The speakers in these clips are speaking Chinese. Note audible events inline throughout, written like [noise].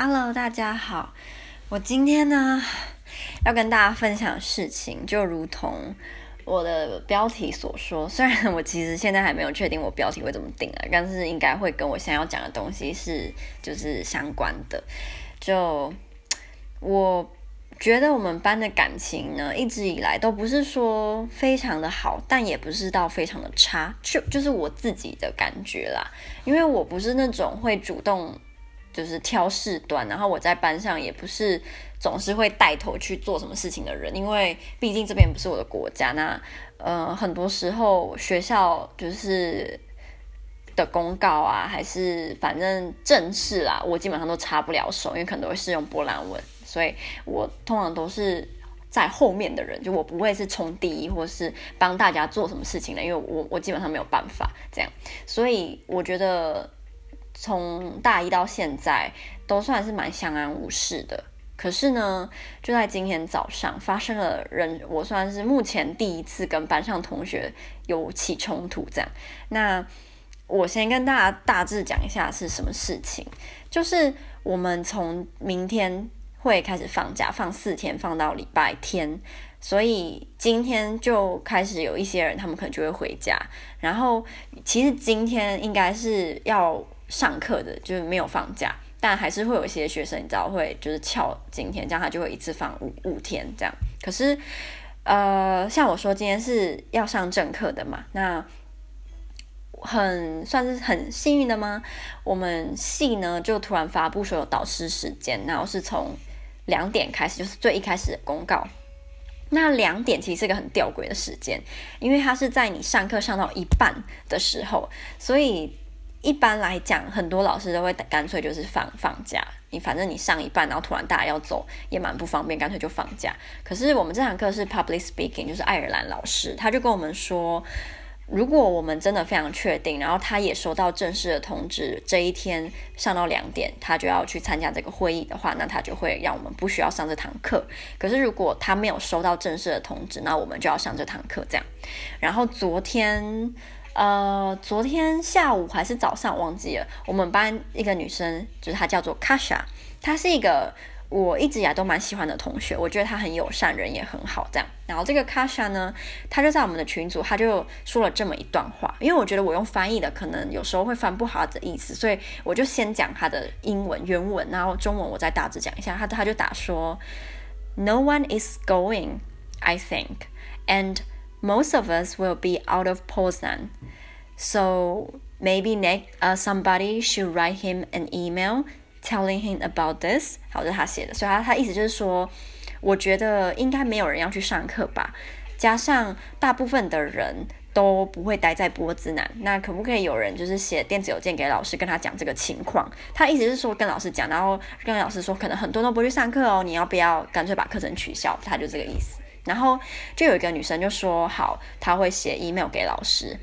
Hello，大家好。我今天呢要跟大家分享事情，就如同我的标题所说。虽然我其实现在还没有确定我标题会怎么定啊，但是应该会跟我想要讲的东西是就是相关的。就我觉得我们班的感情呢，一直以来都不是说非常的好，但也不是到非常的差，就就是我自己的感觉啦。因为我不是那种会主动。就是挑事端，然后我在班上也不是总是会带头去做什么事情的人，因为毕竟这边不是我的国家。那呃，很多时候学校就是的公告啊，还是反正正事啦，我基本上都插不了手，因为可能都会是用波兰文，所以我通常都是在后面的人，就我不会是冲第一，或是帮大家做什么事情的，因为我我基本上没有办法这样，所以我觉得。从大一到现在都算是蛮相安无事的，可是呢，就在今天早上发生了人，我算是目前第一次跟班上同学有起冲突这样。那我先跟大家大致讲一下是什么事情，就是我们从明天会开始放假，放四天，放到礼拜天，所以今天就开始有一些人，他们可能就会回家。然后其实今天应该是要。上课的就是没有放假，但还是会有一些学生，你知道会就是翘今天，这样他就会一次放五五天这样。可是，呃，像我说今天是要上正课的嘛，那很算是很幸运的吗？我们系呢就突然发布所有导师时间，然后是从两点开始，就是最一开始的公告。那两点其实是一个很吊诡的时间，因为它是在你上课上到一半的时候，所以。一般来讲，很多老师都会干脆就是放放假。你反正你上一半，然后突然大家要走，也蛮不方便，干脆就放假。可是我们这堂课是 public speaking，就是爱尔兰老师，他就跟我们说，如果我们真的非常确定，然后他也收到正式的通知，这一天上到两点，他就要去参加这个会议的话，那他就会让我们不需要上这堂课。可是如果他没有收到正式的通知，那我们就要上这堂课。这样，然后昨天。呃，昨天下午还是早上忘记了。我们班一个女生，就是她叫做 Kasha，她是一个我一直以来都蛮喜欢的同学。我觉得她很友善，人也很好，这样。然后这个 Kasha 呢，她就在我们的群组，她就说了这么一段话。因为我觉得我用翻译的，可能有时候会翻不好的意思，所以我就先讲她的英文原文，然后中文我再大致讲一下。她她就打说：“No one is going, I think, and。” Most of us will be out of Poznan, so maybe next, uh, somebody should write him an email telling him about this。好，这是他写的，所以他他意思就是说，我觉得应该没有人要去上课吧。加上大部分的人都不会待在波兹南，那可不可以有人就是写电子邮件给老师，跟他讲这个情况？他意思是说跟老师讲，然后跟老师说，可能很多都不去上课哦，你要不要干脆把课程取消？他就这个意思。然后就有一个女生就说好，她会写 email 给老师，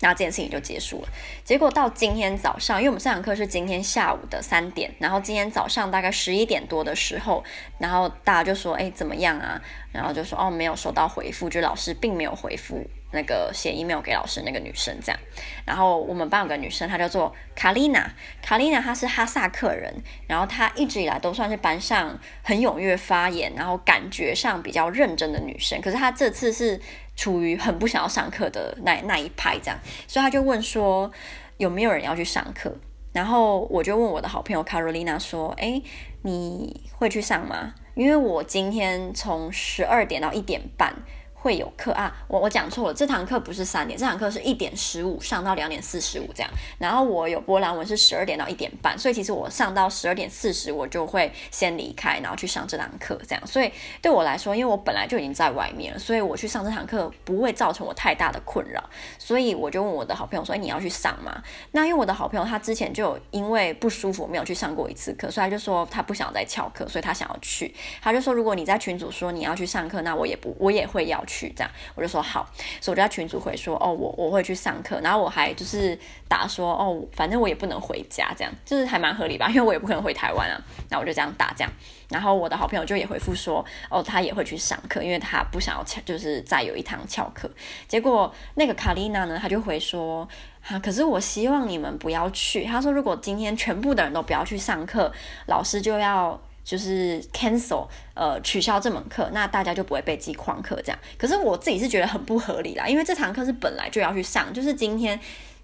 那这件事情就结束了。结果到今天早上，因为我们上堂课是今天下午的三点，然后今天早上大概十一点多的时候，然后大家就说，哎，怎么样啊？然后就说，哦，没有收到回复，就老师并没有回复。那个写 email 给老师那个女生这样，然后我们班有个女生，她叫做卡丽娜。卡丽娜她是哈萨克人，然后她一直以来都算是班上很踊跃发言，然后感觉上比较认真的女生。可是她这次是处于很不想要上课的那那一派这样，所以她就问说有没有人要去上课？然后我就问我的好朋友卡罗琳娜说：“诶，你会去上吗？因为我今天从十二点到一点半。”会有课啊，我我讲错了，这堂课不是三点，这堂课是一点十五上到两点四十五这样。然后我有波兰文是十二点到一点半，所以其实我上到十二点四十我就会先离开，然后去上这堂课这样。所以对我来说，因为我本来就已经在外面了，所以我去上这堂课不会造成我太大的困扰。所以我就问我的好朋友说：“哎，你要去上吗？”那因为我的好朋友他之前就因为不舒服没有去上过一次课，所以他就说他不想再翘课，所以他想要去。他就说：“如果你在群组说你要去上课，那我也不我也会要去，这样我就说好，所以我就在群组回说，哦，我我会去上课，然后我还就是打说，哦，反正我也不能回家，这样就是还蛮合理吧，因为我也不可能回台湾啊，那我就这样打这样，然后我的好朋友就也回复说，哦，他也会去上课，因为他不想要翘，就是再有一堂翘课。结果那个卡丽娜呢，他就回说，啊，可是我希望你们不要去。他说，如果今天全部的人都不要去上课，老师就要。就是 cancel，呃，取消这门课，那大家就不会被记旷课这样。可是我自己是觉得很不合理啦，因为这堂课是本来就要去上，就是今天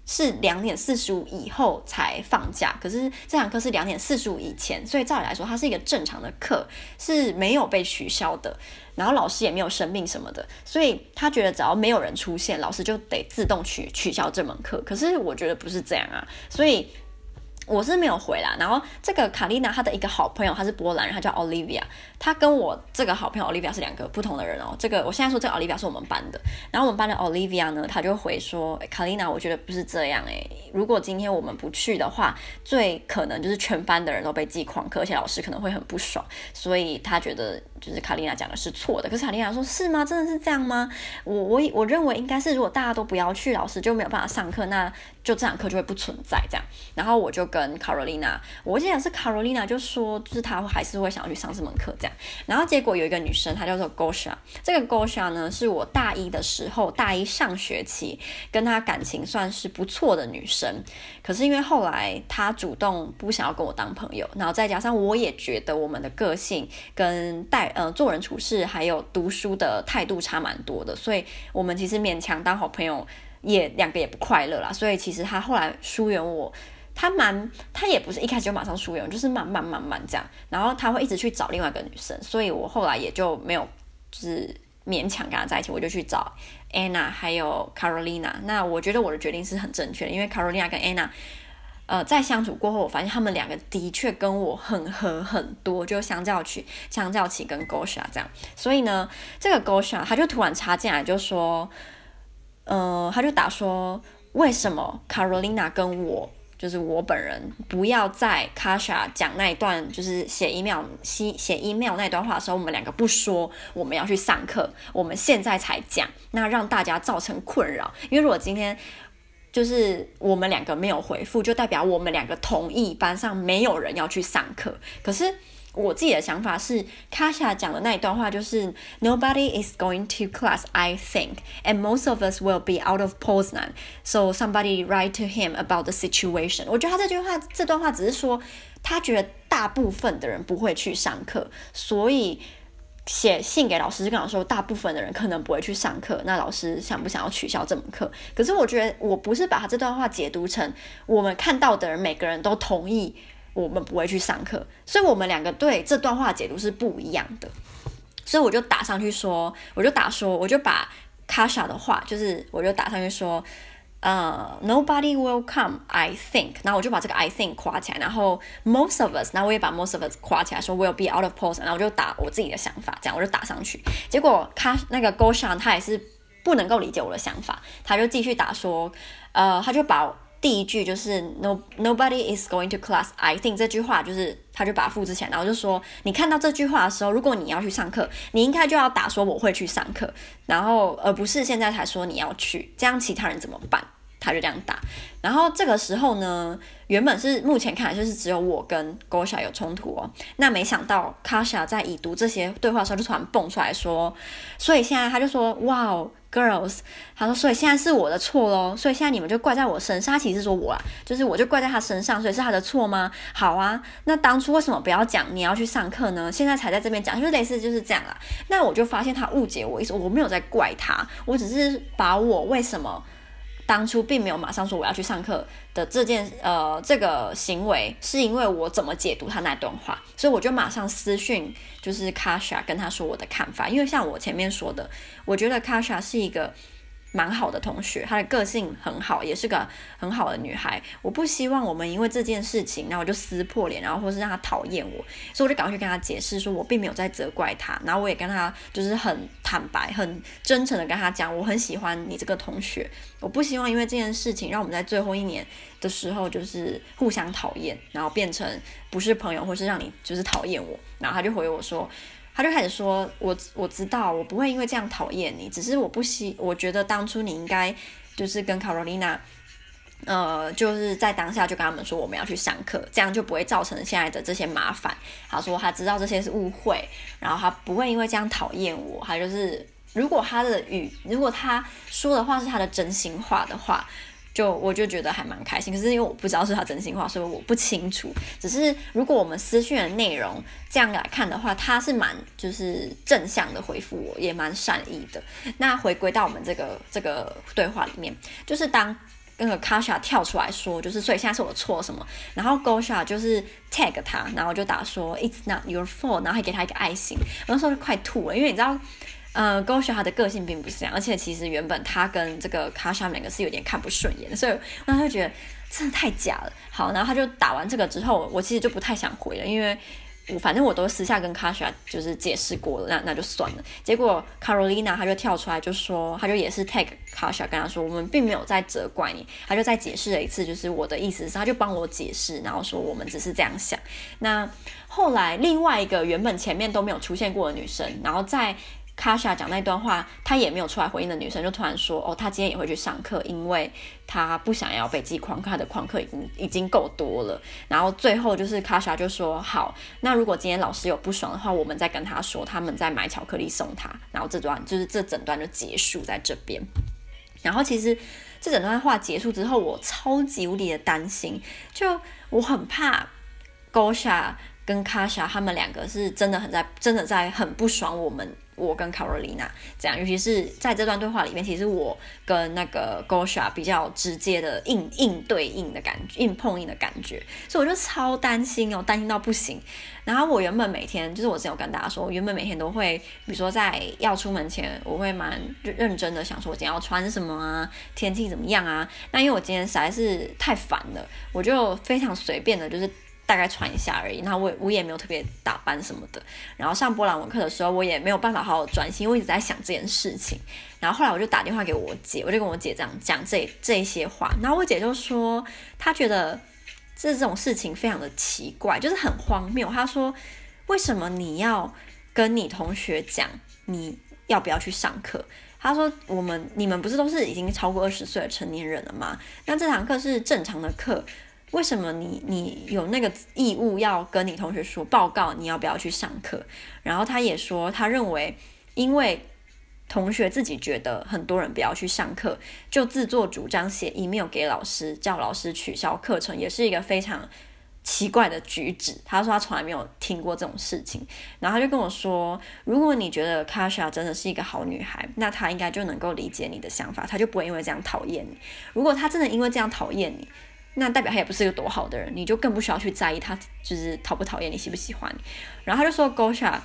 是两点四十五以后才放假，可是这堂课是两点四十五以前，所以照理来说，它是一个正常的课，是没有被取消的，然后老师也没有生病什么的，所以他觉得只要没有人出现，老师就得自动取取消这门课。可是我觉得不是这样啊，所以。我是没有回啦，然后这个卡丽娜她的一个好朋友，她是波兰人，她叫 Olivia，她跟我这个好朋友 Olivia 是两个不同的人哦。这个我现在说这个 Olivia 是我们班的，然后我们班的 Olivia 呢，她就回说，卡丽娜，我觉得不是这样诶，如果今天我们不去的话，最可能就是全班的人都被记旷课，而且老师可能会很不爽，所以她觉得。就是卡丽娜讲的是错的，可是卡丽娜说，是吗？真的是这样吗？我我我认为应该是，如果大家都不要去，老师就没有办法上课，那就这堂课就会不存在这样。然后我就跟卡罗琳娜，我记得是卡罗琳娜就说，就是她还是会想要去上这门课这样。然后结果有一个女生，她叫做 Gosha，这个 Gosha 呢是我大一的时候，大一上学期跟她感情算是不错的女生，可是因为后来她主动不想要跟我当朋友，然后再加上我也觉得我们的个性跟待。呃，做人处事还有读书的态度差蛮多的，所以我们其实勉强当好朋友也两个也不快乐啦。所以其实他后来疏远我，他蛮他也不是一开始就马上疏远，就是慢慢慢慢这样。然后他会一直去找另外一个女生，所以我后来也就没有就是勉强跟他在一起，我就去找 Anna 还有 Carolina。那我觉得我的决定是很正确的，因为 Carolina 跟 Anna。呃，在相处过后，我发现他们两个的确跟我很合很多，就相较起，相较起跟 Gosha 这样，所以呢，这个 Gosha 他就突然插进来就说，呃，他就打说，为什么 Carolina 跟我，就是我本人，不要在 Kasha 讲那一段，就是写 email 写写 email 那段话的时候，我们两个不说我们要去上课，我们现在才讲，那让大家造成困扰，因为如果今天。就是我们两个没有回复，就代表我们两个同意班上没有人要去上课。可是我自己的想法是，卡夏讲的那一段话就是 Nobody is going to class, I think, and most of us will be out of Poznan. So somebody write to him about the situation. 我觉得他这句话这段话只是说，他觉得大部分的人不会去上课，所以。写信给老师，就跟老师说，大部分的人可能不会去上课。那老师想不想要取消这门课？可是我觉得，我不是把他这段话解读成我们看到的人每个人都同意我们不会去上课，所以我们两个对这段话解读是不一样的。所以我就打上去说，我就打说，我就把 Kasha 的话，就是我就打上去说。呃、，Nobody will come, I think。然后我就把这个 I think 夸起来，然后 Most of us，然后我也把 Most of us 夸起来，说 Will be out of post。然后我就打我自己的想法，这样我就打上去。结果他那个 Goshan 他也是不能够理解我的想法，他就继续打说，呃，他就把。第一句就是 No nobody is going to class. I think 这句话就是，他就把它复制起来，然后就说，你看到这句话的时候，如果你要去上课，你应该就要打说我会去上课，然后而不是现在才说你要去，这样其他人怎么办？他就这样打。然后这个时候呢，原本是目前看来就是只有我跟 Gosha 有冲突哦，那没想到 Kasha 在已读这些对话的时候，就突然蹦出来说，所以现在他就说，哇哦。Girls，他说，所以现在是我的错喽，所以现在你们就怪在我身上。他其实是说我啊，就是我就怪在他身上，所以是他的错吗？好啊，那当初为什么不要讲你要去上课呢？现在才在这边讲，就是类似就是这样啦。那我就发现他误解我意思，我没有在怪他，我只是把我为什么。当初并没有马上说我要去上课的这件呃这个行为，是因为我怎么解读他那段话，所以我就马上私讯就是 Kasha 跟他说我的看法，因为像我前面说的，我觉得 Kasha 是一个。蛮好的同学，她的个性很好，也是个很好的女孩。我不希望我们因为这件事情，然后就撕破脸，然后或是让她讨厌我，所以我就赶快去跟她解释，说我并没有在责怪她。然后我也跟她就是很坦白、很真诚的跟她讲，我很喜欢你这个同学。我不希望因为这件事情，让我们在最后一年的时候就是互相讨厌，然后变成不是朋友，或是让你就是讨厌我。然后她就回我说。他就开始说：“我我知道，我不会因为这样讨厌你，只是我不希，我觉得当初你应该就是跟 Carolina，呃，就是在当下就跟他们说我们要去上课，这样就不会造成现在的这些麻烦。”他说他知道这些是误会，然后他不会因为这样讨厌我，他就是如果他的语，如果他说的话是他的真心话的话。就我就觉得还蛮开心，可是因为我不知道是他真心话，所以我不清楚。只是如果我们私讯的内容这样来看的话，他是蛮就是正向的回复我，也蛮善意的。那回归到我们这个这个对话里面，就是当那个 Kasha 跳出来说，就是所以现在是我错什么，然后 Gosha 就是 tag 他，然后就打说 It's not your fault，然后还给他一个爱心，我那时候就快吐了，因为你知道。呃，Gosha 他的个性并不是这样，而且其实原本他跟这个 Kasha 两个是有点看不顺眼，所以我就觉得真的太假了。好，然后他就打完这个之后，我其实就不太想回了，因为我反正我都私下跟 Kasha 就是解释过了，那那就算了。结果 Carolina 他就跳出来就说，他就也是 tag Kasha 跟他说，我们并没有在责怪你，他就再解释了一次，就是我的意思是，他就帮我解释，然后说我们只是这样想。那后来另外一个原本前面都没有出现过的女生，然后在。卡莎讲那段话，她也没有出来回应的女生就突然说：“哦，她今天也会去上课，因为她不想要被记旷课，她的旷课已经已经够多了。”然后最后就是卡莎就说：“好，那如果今天老师有不爽的话，我们再跟他说，他们再买巧克力送他。”然后这段就是这整段就结束在这边。然后其实这整段话结束之后，我超级无敌的担心，就我很怕 Gosha 跟卡莎他们两个是真的很在真的在很不爽我们。我跟 Carolina 这样，尤其是在这段对话里面，其实我跟那个 Gosha 比较直接的硬硬对应的感觉，硬碰硬的感觉，所以我就超担心哦，担心到不行。然后我原本每天，就是我之前有跟大家说，我原本每天都会，比如说在要出门前，我会蛮认真的想说，我今天要穿什么啊，天气怎么样啊？那因为我今天实在是太烦了，我就非常随便的，就是。大概穿一下而已，然后我我也没有特别打扮什么的。然后上波兰文课的时候，我也没有办法好好专心，我一直在想这件事情。然后后来我就打电话给我姐，我就跟我姐这样讲这这些话。然后我姐就说，她觉得这这种事情非常的奇怪，就是很荒谬。她说，为什么你要跟你同学讲你要不要去上课？她说，我们你们不是都是已经超过二十岁的成年人了吗？那这堂课是正常的课。为什么你你有那个义务要跟你同学说报告你要不要去上课？然后他也说，他认为因为同学自己觉得很多人不要去上课，就自作主张写 email 给老师，叫老师取消课程，也是一个非常奇怪的举止。他说他从来没有听过这种事情。然后他就跟我说，如果你觉得 Kasha 真的是一个好女孩，那她应该就能够理解你的想法，她就不会因为这样讨厌你。如果她真的因为这样讨厌你，那代表他也不是一个多好的人，你就更不需要去在意他就是讨不讨厌你，喜不喜欢你。然后他就说，Gosha，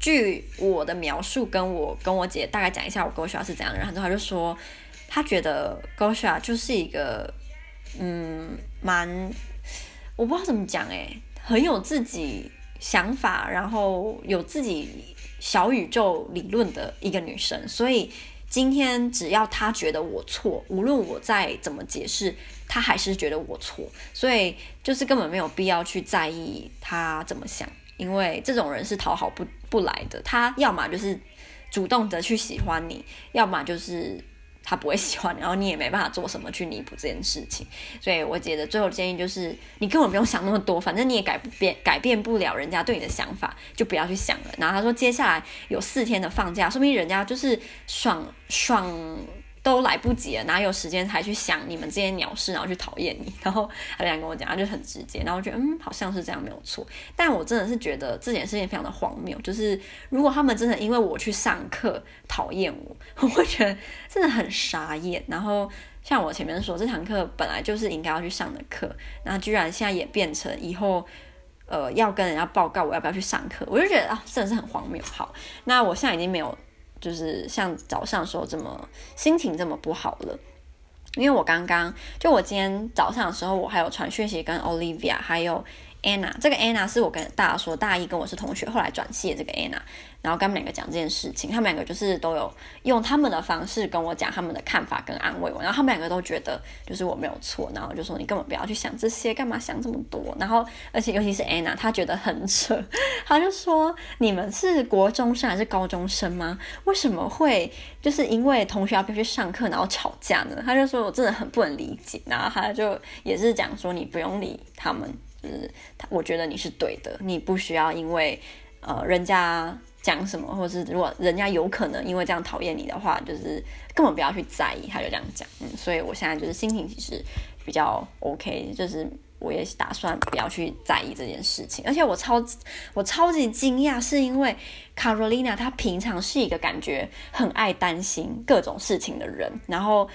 据我的描述，跟我跟我姐大概讲一下，我 Gosha 是怎样的。然后他就说，他觉得 Gosha 就是一个，嗯，蛮，我不知道怎么讲，诶，很有自己想法，然后有自己小宇宙理论的一个女生，所以。今天只要他觉得我错，无论我再怎么解释，他还是觉得我错，所以就是根本没有必要去在意他怎么想，因为这种人是讨好不不来的，他要么就是主动的去喜欢你，要么就是。他不会喜欢，然后你也没办法做什么去弥补这件事情，所以我觉得最后建议就是，你根本不用想那么多，反正你也改变改变不了人家对你的想法，就不要去想了。然后他说，接下来有四天的放假，说明人家就是爽爽。都来不及了，哪有时间才去想你们这些鸟事，然后去讨厌你？然后他这样跟我讲，他就很直接，然后我觉得嗯，好像是这样没有错。但我真的是觉得这件事情非常的荒谬，就是如果他们真的因为我去上课讨厌我，我会觉得真的很傻眼。然后像我前面说，这堂课本来就是应该要去上的课，然后居然现在也变成以后呃要跟人家报告我要不要去上课，我就觉得啊，真的是很荒谬。好，那我现在已经没有。就是像早上时候这么心情这么不好了，因为我刚刚就我今天早上的时候，我还有传讯息跟 Olivia 还有 Anna，这个 Anna 是我跟大家说，大一跟我是同学，后来转系的这个 Anna。然后跟他们两个讲这件事情，他们两个就是都有用他们的方式跟我讲他们的看法跟安慰我，然后他们两个都觉得就是我没有错，然后就说你根本不要去想这些，干嘛想这么多？然后而且尤其是 Anna，她觉得很扯，[laughs] 她就说你们是国中生还是高中生吗？为什么会就是因为同学要必须上课然后吵架呢？她就说我真的很不能理解，然后她就也是讲说你不用理他们，就是我觉得你是对的，你不需要因为呃人家。讲什么，或者是如果人家有可能因为这样讨厌你的话，就是根本不要去在意，他就这样讲。嗯，所以我现在就是心情其实比较 OK，就是我也打算不要去在意这件事情。而且我超我超级惊讶，是因为 Carolina 她平常是一个感觉很爱担心各种事情的人，然后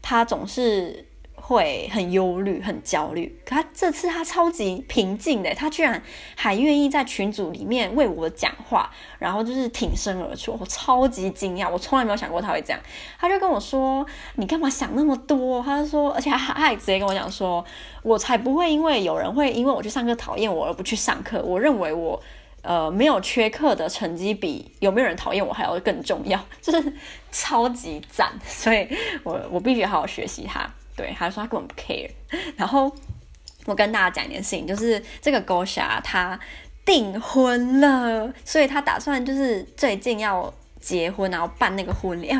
她总是。会很忧虑、很焦虑，可他这次他超级平静的，他居然还愿意在群组里面为我讲话，然后就是挺身而出，我超级惊讶，我从来没有想过他会这样。他就跟我说：“你干嘛想那么多？”他就说，而且他还直接跟我讲说：“我才不会因为有人会因为我去上课讨厌我而不去上课。我认为我呃没有缺课的成绩比有没有人讨厌我还要更重要，就是超级赞。所以我我必须好好学习他。”对，他说他根本不 care。[laughs] 然后我跟大家讲一件事情，就是这个 Gosha 他订婚了，所以他打算就是最近要结婚，然后办那个婚礼。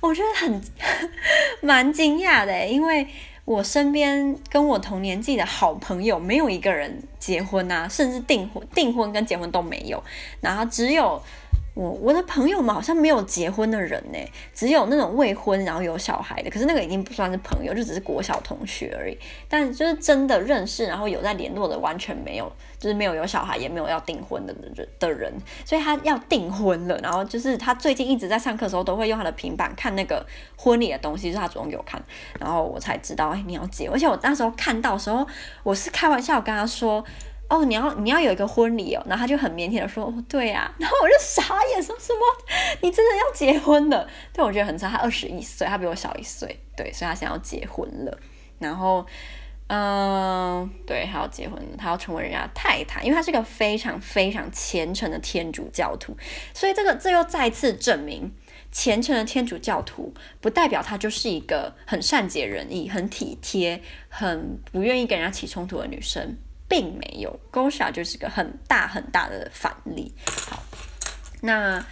我觉得很 [laughs] 蛮惊讶的，因为我身边跟我同年纪的好朋友没有一个人结婚啊，甚至订婚、订婚跟结婚都没有，然后只有。我我的朋友们好像没有结婚的人呢，只有那种未婚然后有小孩的，可是那个已经不算是朋友，就只是国小同学而已。但就是真的认识然后有在联络的完全没有，就是没有有小孩也没有要订婚的人的人，所以他要订婚了。然后就是他最近一直在上课的时候都会用他的平板看那个婚礼的东西，是他主动给我看，然后我才知道哎，你要结。而且我那时候看到的时候，我是开玩笑跟他说。哦，你要你要有一个婚礼哦，然后他就很腼腆的说，对呀，[laughs] 然后我就傻眼，说什么？你真的要结婚了？对，我觉得很差，他二十一岁，他比我小一岁，对，所以他想要结婚了，然后，嗯，对，他要结婚了，他要成为人家的太太，因为他是个非常非常虔诚的天主教徒，所以这个这又再次证明，虔诚的天主教徒不代表他就是一个很善解人意、很体贴、很不愿意跟人家起冲突的女生。并没有，Gosha 就是个很大很大的反例。好，那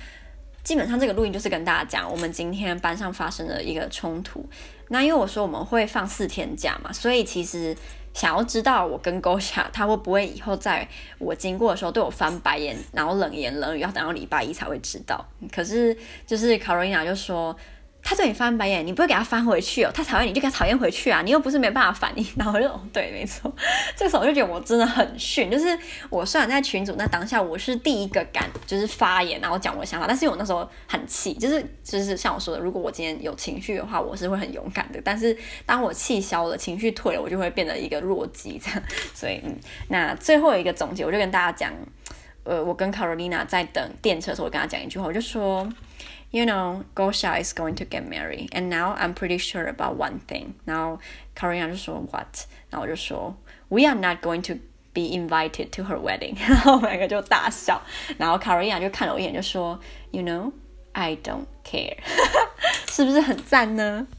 基本上这个录音就是跟大家讲，我们今天班上发生了一个冲突。那因为我说我们会放四天假嘛，所以其实想要知道我跟 Gosha 他会不会以后在我经过的时候对我翻白眼，然后冷言冷语，要等到礼拜一才会知道。可是就是 Carolina 就说。他对你翻白眼，你不会给他翻回去哦。他讨厌你就给他讨厌回去啊，你又不是没办法反应。[laughs] 然后我就对，没错，[laughs] 这个时候我就觉得我真的很逊。就是我虽然在群组那当下我是第一个敢就是发言，然后讲我的想法，但是我那时候很气，就是就是像我说的，如果我今天有情绪的话，我是会很勇敢的。但是当我气消了，情绪退了，我就会变得一个弱鸡这样。[laughs] 所以嗯，那最后一个总结，我就跟大家讲，呃，我跟 Carolina 在等电车的时候，我跟他讲一句话，我就说。You know, Gosha is going to get married, and now I'm pretty sure about one thing. 然后 Carolina 就说 What？然后我就说 We are not going to be invited to her wedding. 然后我们两个就大笑。然后 Carolina [laughs] 就看了我一眼，就说 You know, I don't care. 是不是很赞呢？ [laughs]